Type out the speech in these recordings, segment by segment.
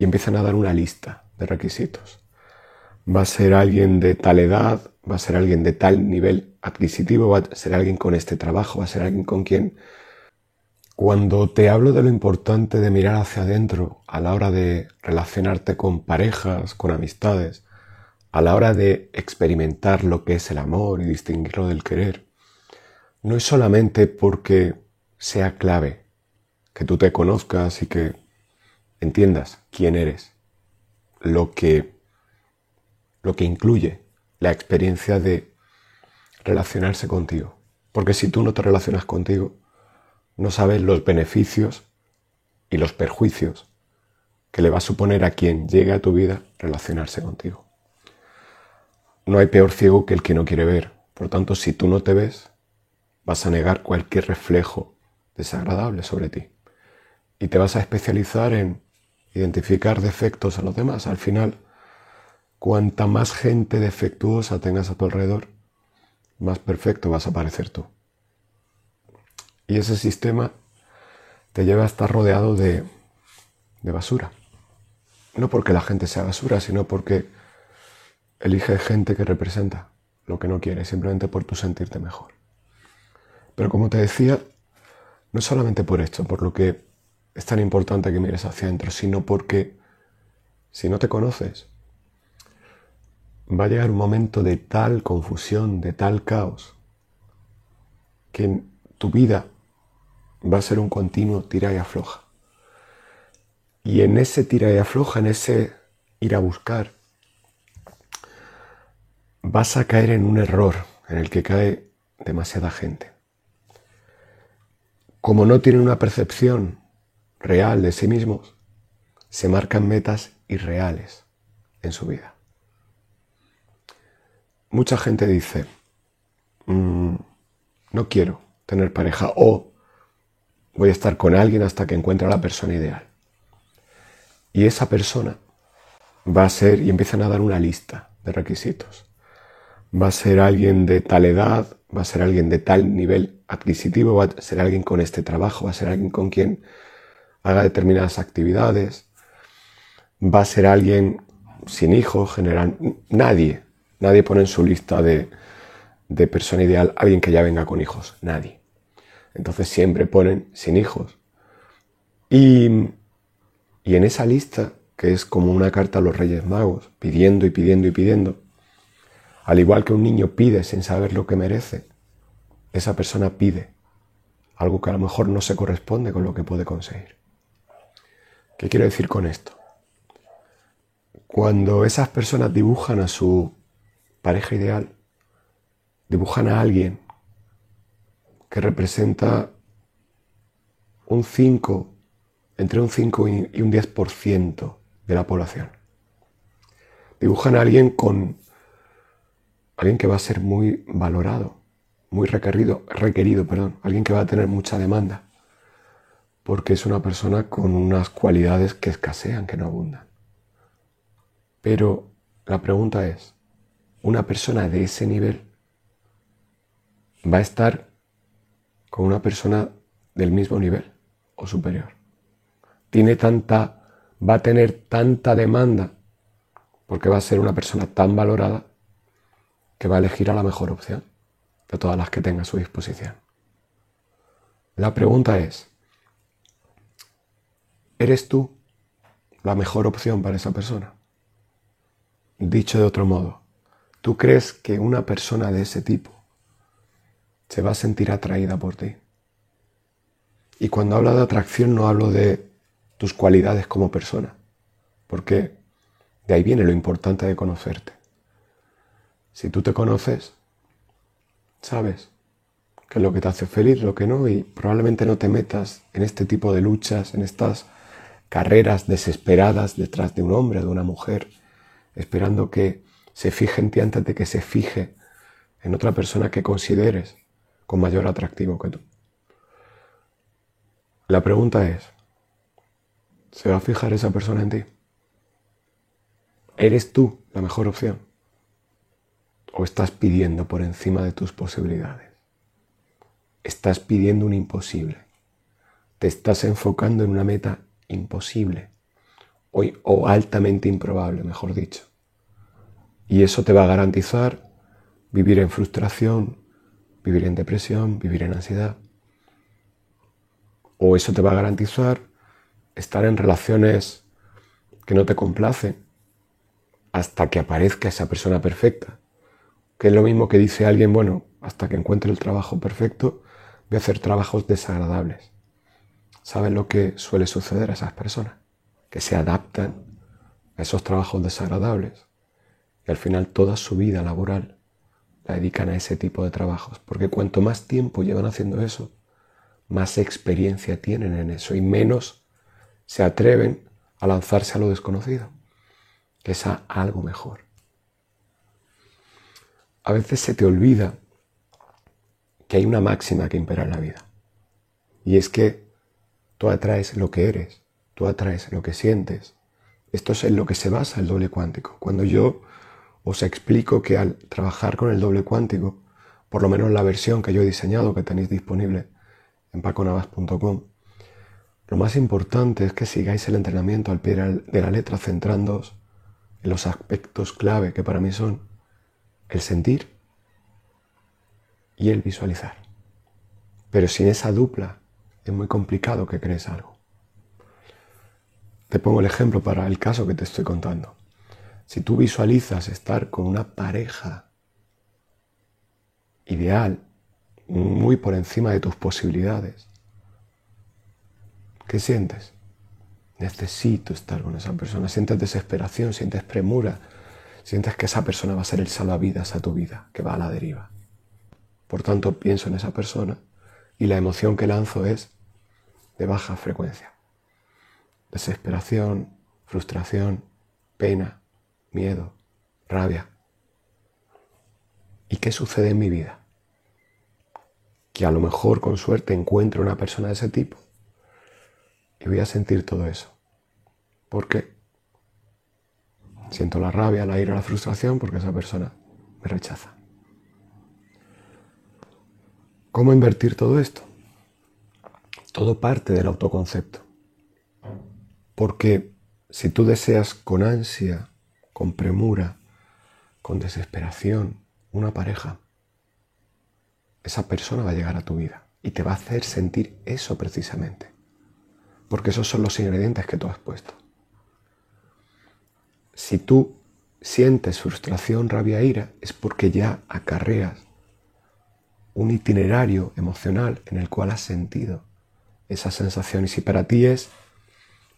y empiezan a dar una lista de requisitos. Va a ser alguien de tal edad, va a ser alguien de tal nivel adquisitivo, va a ser alguien con este trabajo, va a ser alguien con quien... Cuando te hablo de lo importante de mirar hacia adentro a la hora de relacionarte con parejas, con amistades, a la hora de experimentar lo que es el amor y distinguirlo del querer, no es solamente porque sea clave que tú te conozcas y que entiendas quién eres, lo que, lo que incluye la experiencia de relacionarse contigo. Porque si tú no te relacionas contigo, no sabes los beneficios y los perjuicios que le va a suponer a quien llegue a tu vida relacionarse contigo. No hay peor ciego que el que no quiere ver. Por tanto, si tú no te ves, vas a negar cualquier reflejo desagradable sobre ti. Y te vas a especializar en identificar defectos a los demás. Al final, cuanta más gente defectuosa tengas a tu alrededor, más perfecto vas a parecer tú. Y ese sistema te lleva a estar rodeado de, de basura. No porque la gente sea basura, sino porque elige gente que representa lo que no quiere, simplemente por tu sentirte mejor. Pero como te decía, no solamente por esto, por lo que es tan importante que mires hacia adentro, sino porque si no te conoces, va a llegar un momento de tal confusión, de tal caos, que tu vida va a ser un continuo tira y afloja. Y en ese tira y afloja, en ese ir a buscar, vas a caer en un error en el que cae demasiada gente. Como no tienen una percepción real de sí mismos, se marcan metas irreales en su vida. Mucha gente dice, mm, no quiero tener pareja o voy a estar con alguien hasta que encuentre a la persona ideal. Y esa persona va a ser, y empiezan a dar una lista de requisitos. Va a ser alguien de tal edad, va a ser alguien de tal nivel adquisitivo, va a ser alguien con este trabajo, va a ser alguien con quien haga determinadas actividades, va a ser alguien sin hijos, general, nadie, nadie pone en su lista de, de persona ideal alguien que ya venga con hijos, nadie. Entonces siempre ponen sin hijos. Y, y en esa lista, que es como una carta a los Reyes Magos, pidiendo y pidiendo y pidiendo, al igual que un niño pide sin saber lo que merece, esa persona pide algo que a lo mejor no se corresponde con lo que puede conseguir. ¿Qué quiero decir con esto? Cuando esas personas dibujan a su pareja ideal, dibujan a alguien que representa un 5, entre un 5 y un 10% de la población. Dibujan a alguien con alguien que va a ser muy valorado, muy requerido, requerido, perdón, alguien que va a tener mucha demanda porque es una persona con unas cualidades que escasean, que no abundan. Pero la pregunta es, ¿una persona de ese nivel va a estar con una persona del mismo nivel o superior? Tiene tanta, va a tener tanta demanda porque va a ser una persona tan valorada que va a elegir a la mejor opción de todas las que tenga a su disposición. La pregunta es, ¿Eres tú la mejor opción para esa persona? Dicho de otro modo, ¿tú crees que una persona de ese tipo se va a sentir atraída por ti? Y cuando hablo de atracción no hablo de tus cualidades como persona, porque de ahí viene lo importante de conocerte. Si tú te conoces, sabes qué es lo que te hace feliz, lo que no, y probablemente no te metas en este tipo de luchas, en estas carreras desesperadas detrás de un hombre, de una mujer, esperando que se fije en ti antes de que se fije en otra persona que consideres con mayor atractivo que tú. La pregunta es, ¿se va a fijar esa persona en ti? ¿Eres tú la mejor opción? ¿O estás pidiendo por encima de tus posibilidades? Estás pidiendo un imposible. Te estás enfocando en una meta imposible o, altamente improbable, mejor dicho. Y eso te va a garantizar vivir en frustración, vivir en depresión, vivir en ansiedad. O eso te va a garantizar estar en relaciones que no te complacen hasta que aparezca esa persona perfecta. Que es lo mismo que dice alguien, bueno, hasta que encuentre el trabajo perfecto, voy a hacer trabajos desagradables. ¿Sabes lo que suele suceder a esas personas? Que se adaptan a esos trabajos desagradables y al final toda su vida laboral la dedican a ese tipo de trabajos. Porque cuanto más tiempo llevan haciendo eso, más experiencia tienen en eso y menos se atreven a lanzarse a lo desconocido, que es algo mejor. A veces se te olvida que hay una máxima que impera en la vida. Y es que tú atraes lo que eres, tú atraes lo que sientes. Esto es en lo que se basa el doble cuántico. Cuando yo os explico que al trabajar con el doble cuántico, por lo menos la versión que yo he diseñado, que tenéis disponible en paconavas.com, lo más importante es que sigáis el entrenamiento al pie de la letra, centrándoos en los aspectos clave que para mí son el sentir y el visualizar. Pero sin esa dupla es muy complicado que crees algo. Te pongo el ejemplo para el caso que te estoy contando. Si tú visualizas estar con una pareja ideal, muy por encima de tus posibilidades, ¿qué sientes? Necesito estar con esa persona. Sientes desesperación, sientes premura, sientes que esa persona va a ser el salvavidas a tu vida, que va a la deriva. Por tanto, pienso en esa persona y la emoción que lanzo es de baja frecuencia. Desesperación, frustración, pena, miedo, rabia. ¿Y qué sucede en mi vida? Que a lo mejor con suerte encuentro una persona de ese tipo y voy a sentir todo eso. ¿Por qué? Siento la rabia, la ira, la frustración porque esa persona me rechaza. ¿Cómo invertir todo esto? Todo parte del autoconcepto. Porque si tú deseas con ansia con premura, con desesperación, una pareja, esa persona va a llegar a tu vida y te va a hacer sentir eso precisamente. Porque esos son los ingredientes que tú has puesto. Si tú sientes frustración, rabia, ira, es porque ya acarreas un itinerario emocional en el cual has sentido esa sensación. Y para ti es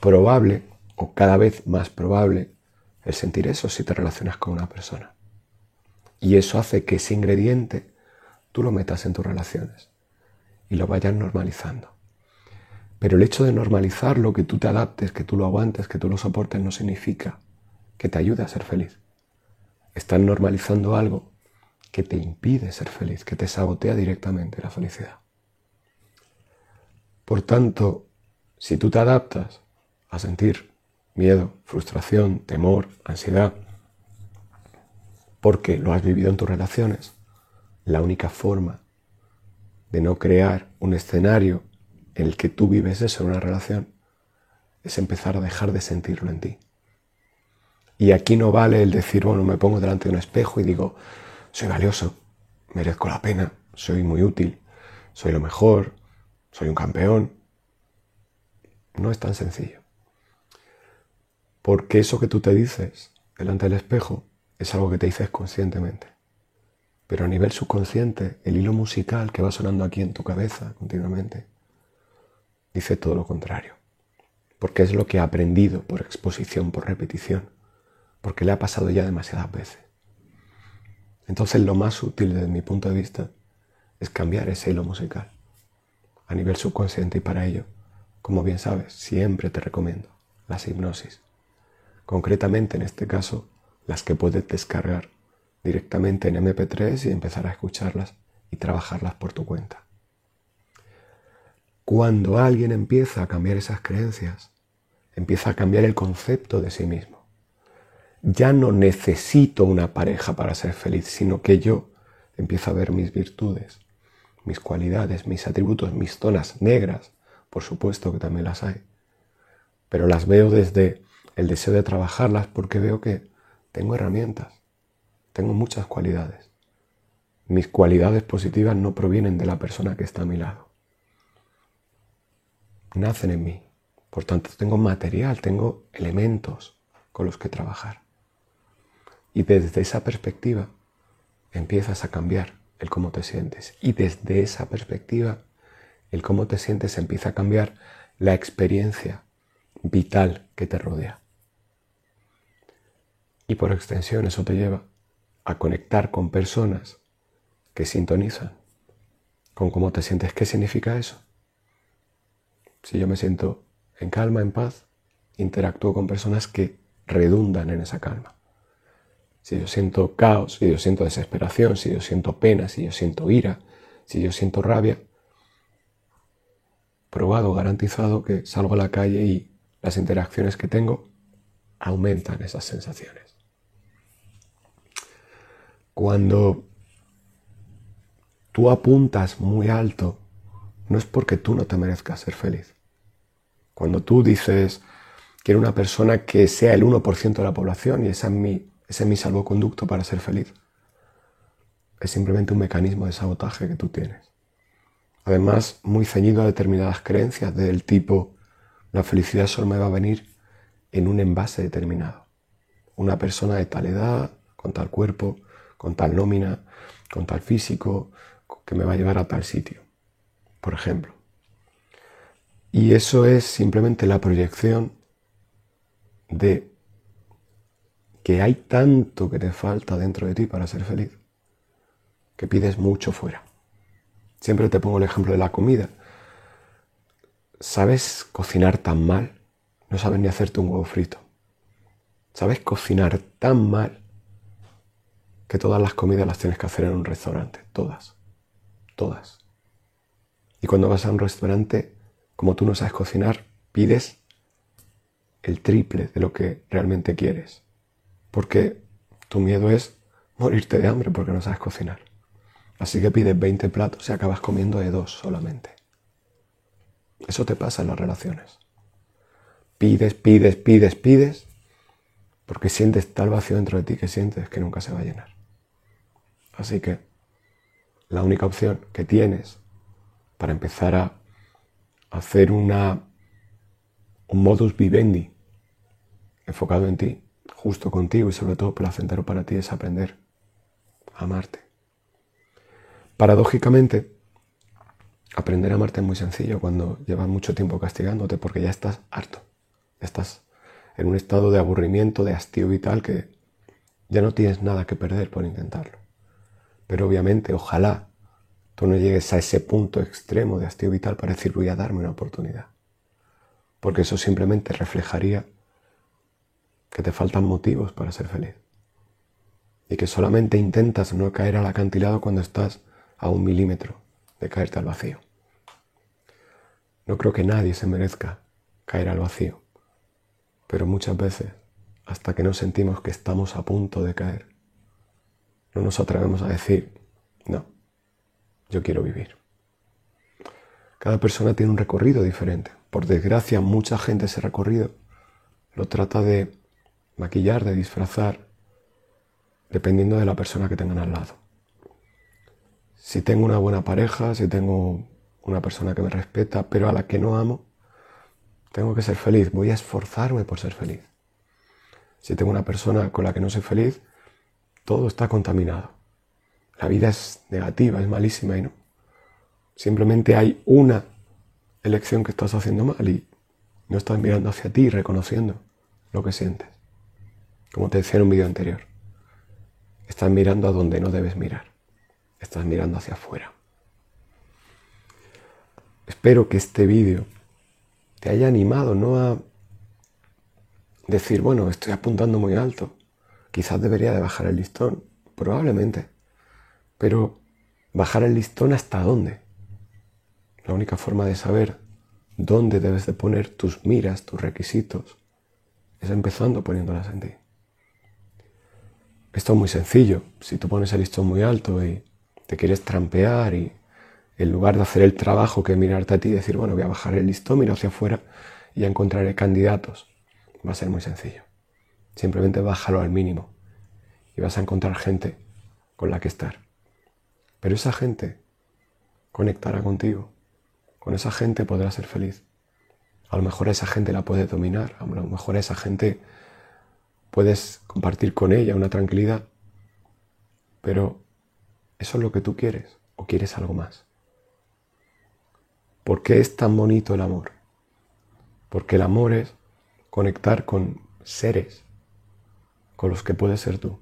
probable, o cada vez más probable, el sentir eso si te relacionas con una persona. Y eso hace que ese ingrediente tú lo metas en tus relaciones y lo vayas normalizando. Pero el hecho de normalizarlo, que tú te adaptes, que tú lo aguantes, que tú lo soportes, no significa que te ayude a ser feliz. Estás normalizando algo que te impide ser feliz, que te sabotea directamente la felicidad. Por tanto, si tú te adaptas a sentir miedo, frustración, temor, ansiedad, porque lo has vivido en tus relaciones. La única forma de no crear un escenario en el que tú vives eso en una relación es empezar a dejar de sentirlo en ti. Y aquí no vale el decir, bueno, me pongo delante de un espejo y digo, soy valioso, merezco la pena, soy muy útil, soy lo mejor, soy un campeón. No es tan sencillo. Porque eso que tú te dices delante del espejo es algo que te dices conscientemente. Pero a nivel subconsciente, el hilo musical que va sonando aquí en tu cabeza continuamente dice todo lo contrario. Porque es lo que ha aprendido por exposición, por repetición. Porque le ha pasado ya demasiadas veces. Entonces lo más útil desde mi punto de vista es cambiar ese hilo musical a nivel subconsciente y para ello, como bien sabes, siempre te recomiendo las hipnosis. Concretamente en este caso, las que puedes descargar directamente en MP3 y empezar a escucharlas y trabajarlas por tu cuenta. Cuando alguien empieza a cambiar esas creencias, empieza a cambiar el concepto de sí mismo. Ya no necesito una pareja para ser feliz, sino que yo empiezo a ver mis virtudes, mis cualidades, mis atributos, mis zonas negras, por supuesto que también las hay, pero las veo desde el deseo de trabajarlas porque veo que tengo herramientas, tengo muchas cualidades. Mis cualidades positivas no provienen de la persona que está a mi lado. Nacen en mí. Por tanto, tengo material, tengo elementos con los que trabajar. Y desde esa perspectiva empiezas a cambiar el cómo te sientes. Y desde esa perspectiva, el cómo te sientes empieza a cambiar la experiencia vital que te rodea. Y por extensión eso te lleva a conectar con personas que sintonizan con cómo te sientes. ¿Qué significa eso? Si yo me siento en calma, en paz, interactúo con personas que redundan en esa calma. Si yo siento caos, si yo siento desesperación, si yo siento pena, si yo siento ira, si yo siento rabia, probado, garantizado que salgo a la calle y las interacciones que tengo aumentan esas sensaciones. Cuando tú apuntas muy alto, no es porque tú no te merezcas ser feliz. Cuando tú dices, quiero una persona que sea el 1% de la población y ese es, mi, ese es mi salvoconducto para ser feliz, es simplemente un mecanismo de sabotaje que tú tienes. Además, muy ceñido a determinadas creencias del tipo, la felicidad solo me va a venir en un envase determinado. Una persona de tal edad, con tal cuerpo, con tal nómina, con tal físico, que me va a llevar a tal sitio, por ejemplo. Y eso es simplemente la proyección de que hay tanto que te falta dentro de ti para ser feliz, que pides mucho fuera. Siempre te pongo el ejemplo de la comida. ¿Sabes cocinar tan mal? No sabes ni hacerte un huevo frito. ¿Sabes cocinar tan mal que todas las comidas las tienes que hacer en un restaurante, todas, todas. Y cuando vas a un restaurante, como tú no sabes cocinar, pides el triple de lo que realmente quieres, porque tu miedo es morirte de hambre porque no sabes cocinar. Así que pides 20 platos y acabas comiendo de dos solamente. Eso te pasa en las relaciones. Pides, pides, pides, pides, porque sientes tal vacío dentro de ti que sientes que nunca se va a llenar. Así que la única opción que tienes para empezar a hacer un modus vivendi enfocado en ti, justo contigo y sobre todo placentero para ti es aprender a amarte. Paradójicamente, aprender a amarte es muy sencillo cuando llevas mucho tiempo castigándote porque ya estás harto, estás en un estado de aburrimiento, de hastío vital que ya no tienes nada que perder por intentarlo. Pero obviamente, ojalá tú no llegues a ese punto extremo de hastío vital para decir voy a darme una oportunidad. Porque eso simplemente reflejaría que te faltan motivos para ser feliz. Y que solamente intentas no caer al acantilado cuando estás a un milímetro de caerte al vacío. No creo que nadie se merezca caer al vacío, pero muchas veces, hasta que no sentimos que estamos a punto de caer, no nos atrevemos a decir, no, yo quiero vivir. Cada persona tiene un recorrido diferente. Por desgracia, mucha gente ese recorrido lo trata de maquillar, de disfrazar, dependiendo de la persona que tengan al lado. Si tengo una buena pareja, si tengo una persona que me respeta, pero a la que no amo, tengo que ser feliz, voy a esforzarme por ser feliz. Si tengo una persona con la que no soy feliz, todo está contaminado. La vida es negativa, es malísima y no. Simplemente hay una elección que estás haciendo mal y no estás mirando hacia ti y reconociendo lo que sientes. Como te decía en un vídeo anterior, estás mirando a donde no debes mirar. Estás mirando hacia afuera. Espero que este vídeo te haya animado no a decir, bueno, estoy apuntando muy alto, quizás debería de bajar el listón, probablemente, pero bajar el listón hasta dónde. La única forma de saber dónde debes de poner tus miras, tus requisitos, es empezando poniéndolas en ti. Esto es muy sencillo. Si tú pones el listón muy alto y te quieres trampear y en lugar de hacer el trabajo que mirarte a ti decir, bueno, voy a bajar el listón, miro hacia afuera y ya encontraré candidatos, va a ser muy sencillo. Simplemente bájalo al mínimo y vas a encontrar gente con la que estar. Pero esa gente conectará contigo. Con esa gente podrás ser feliz. A lo mejor esa gente la puedes dominar, a lo mejor esa gente puedes compartir con ella una tranquilidad. Pero ¿eso es lo que tú quieres o quieres algo más? ¿Por qué es tan bonito el amor? Porque el amor es conectar con seres con los que puedes ser tú.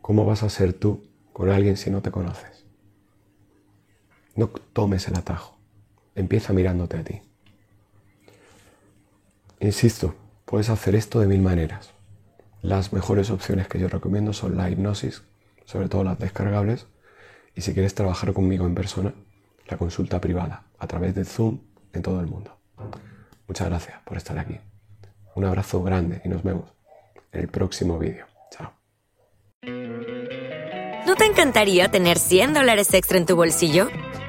¿Cómo vas a ser tú con alguien si no te conoces? No tomes el atajo. Empieza mirándote a ti. Insisto, puedes hacer esto de mil maneras. Las mejores opciones que yo recomiendo son la hipnosis, sobre todo las descargables, y si quieres trabajar conmigo en persona, la consulta privada a través de Zoom en todo el mundo. Muchas gracias por estar aquí. Un abrazo grande y nos vemos en el próximo vídeo. Chao. ¿No te encantaría tener 100 dólares extra en tu bolsillo?